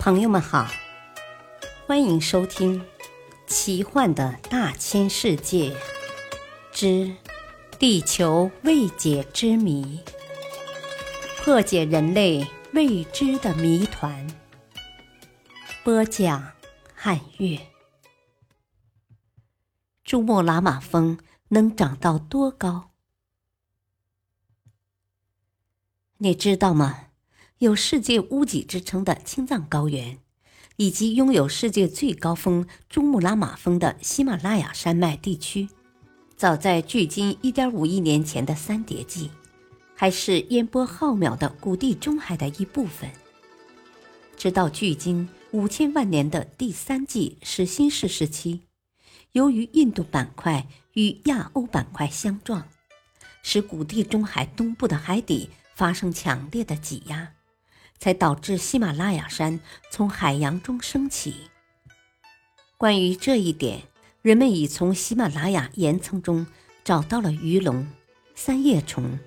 朋友们好，欢迎收听《奇幻的大千世界之地球未解之谜》，破解人类未知的谜团。播讲：汉月。珠穆朗玛峰能长到多高？你知道吗？有世界屋脊之称的青藏高原，以及拥有世界最高峰珠穆朗玛峰的喜马拉雅山脉地区，早在距今1.5亿年前的三叠纪，还是烟波浩渺的古地中海的一部分。直到距今五千万年的第三纪始新世时期，由于印度板块与亚欧板块相撞，使古地中海东部的海底发生强烈的挤压。才导致喜马拉雅山从海洋中升起。关于这一点，人们已从喜马拉雅岩层中找到了鱼龙、三叶虫、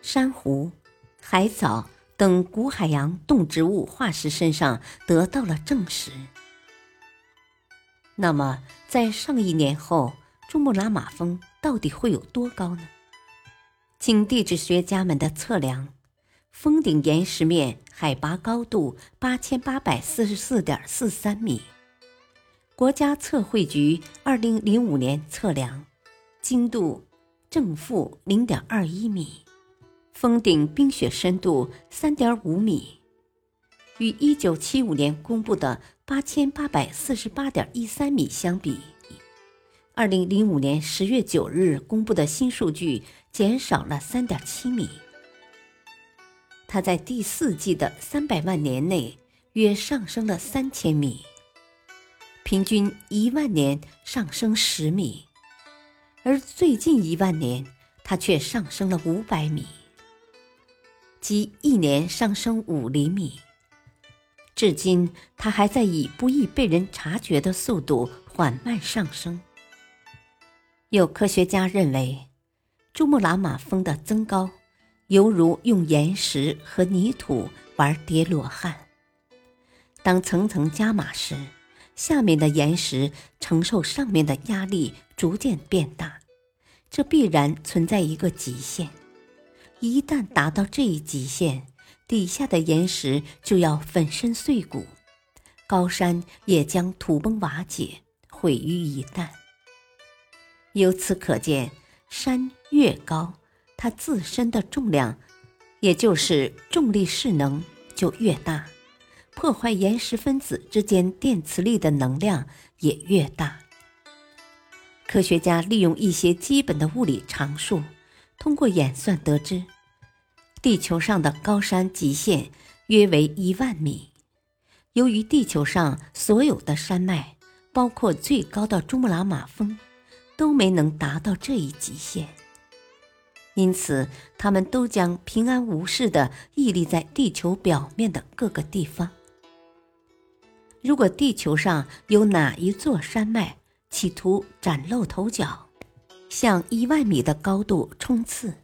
珊瑚、海藻等古海洋动植物化石身上得到了证实。那么，在上亿年后，珠穆朗玛峰到底会有多高呢？经地质学家们的测量。峰顶岩石面海拔高度八千八百四十四点四三米，国家测绘局二零零五年测量，精度正负零点二一米，峰顶冰雪深度三点五米，与一九七五年公布的八千八百四十八点一三米相比，二零零五年十月九日公布的新数据减少了三点七米。它在第四纪的三百万年内约上升了三千米，平均一万年上升十米，而最近一万年它却上升了五百米，即一年上升五厘米。至今，它还在以不易被人察觉的速度缓慢上升。有科学家认为，珠穆朗玛峰的增高。犹如用岩石和泥土玩叠罗汉。当层层加码时，下面的岩石承受上面的压力逐渐变大，这必然存在一个极限。一旦达到这一极限，底下的岩石就要粉身碎骨，高山也将土崩瓦解，毁于一旦。由此可见，山越高。它自身的重量，也就是重力势能就越大，破坏岩石分子之间电磁力的能量也越大。科学家利用一些基本的物理常数，通过演算得知，地球上的高山极限约为一万米。由于地球上所有的山脉，包括最高的珠穆朗玛峰，都没能达到这一极限。因此，他们都将平安无事地屹立在地球表面的各个地方。如果地球上有哪一座山脉企图崭露头角，向一万米的高度冲刺，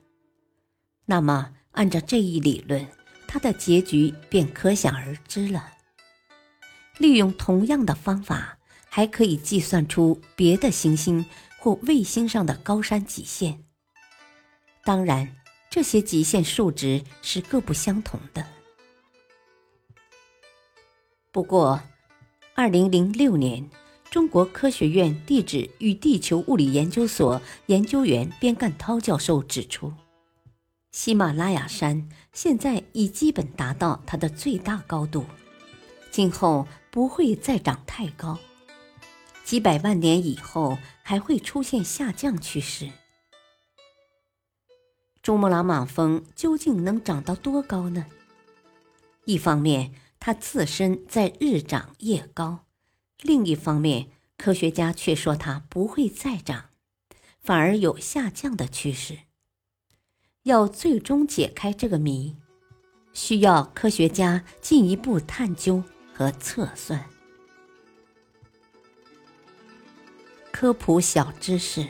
那么按照这一理论，它的结局便可想而知了。利用同样的方法，还可以计算出别的行星或卫星上的高山极限。当然，这些极限数值是各不相同的。不过，二零零六年，中国科学院地质与地球物理研究所研究员边干涛教授指出，喜马拉雅山现在已基本达到它的最大高度，今后不会再长太高，几百万年以后还会出现下降趋势。珠穆朗玛峰究竟能长到多高呢？一方面，它自身在日长夜高；另一方面，科学家却说它不会再长，反而有下降的趋势。要最终解开这个谜，需要科学家进一步探究和测算。科普小知识。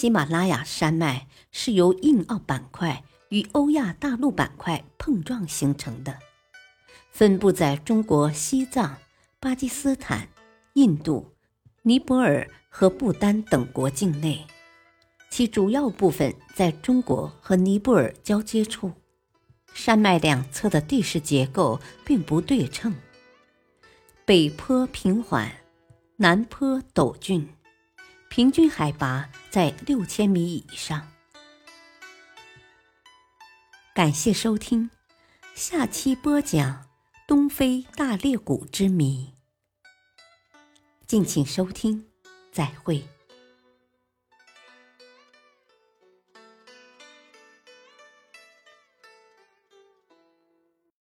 喜马拉雅山脉是由印澳板块与欧亚大陆板块碰撞形成的，分布在中国西藏、巴基斯坦、印度、尼泊尔和不丹等国境内，其主要部分在中国和尼泊尔交接处。山脉两侧的地势结构并不对称，北坡平缓，南坡陡峻，平均海拔在六千米以上。感谢收听，下期播讲东非大裂谷之谜。敬请收听，再会。